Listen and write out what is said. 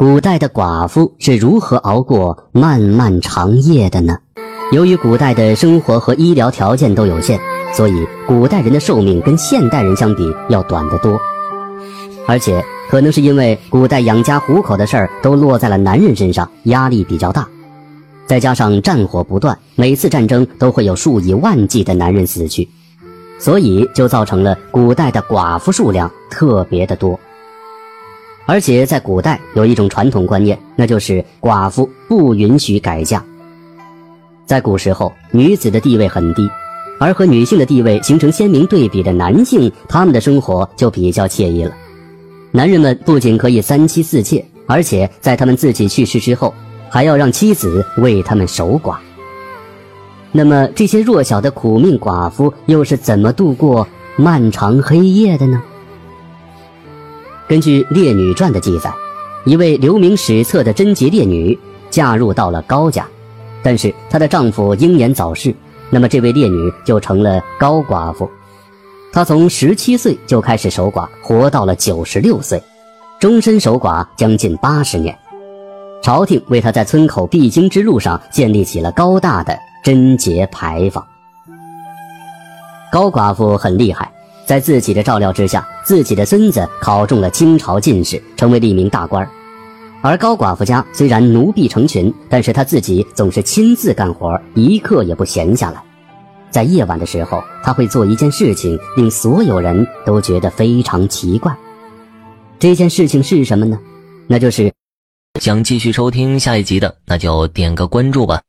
古代的寡妇是如何熬过漫漫长夜的呢？由于古代的生活和医疗条件都有限，所以古代人的寿命跟现代人相比要短得多。而且可能是因为古代养家糊口的事儿都落在了男人身上，压力比较大，再加上战火不断，每次战争都会有数以万计的男人死去，所以就造成了古代的寡妇数量特别的多。而且在古代有一种传统观念，那就是寡妇不允许改嫁。在古时候，女子的地位很低，而和女性的地位形成鲜明对比的男性，他们的生活就比较惬意了。男人们不仅可以三妻四妾，而且在他们自己去世之后，还要让妻子为他们守寡。那么，这些弱小的苦命寡妇又是怎么度过漫长黑夜的呢？根据《烈女传》的记载，一位留名史册的贞洁烈女嫁入到了高家。但是她的丈夫英年早逝，那么这位烈女就成了高寡妇。她从十七岁就开始守寡，活到了九十六岁，终身守寡将近八十年。朝廷为她在村口必经之路上建立起了高大的贞洁牌坊。高寡妇很厉害，在自己的照料之下，自己的孙子考中了清朝进士，成为了一名大官。而高寡妇家虽然奴婢成群，但是她自己总是亲自干活，一刻也不闲下来。在夜晚的时候，她会做一件事情，令所有人都觉得非常奇怪。这件事情是什么呢？那就是，想继续收听下一集的，那就点个关注吧。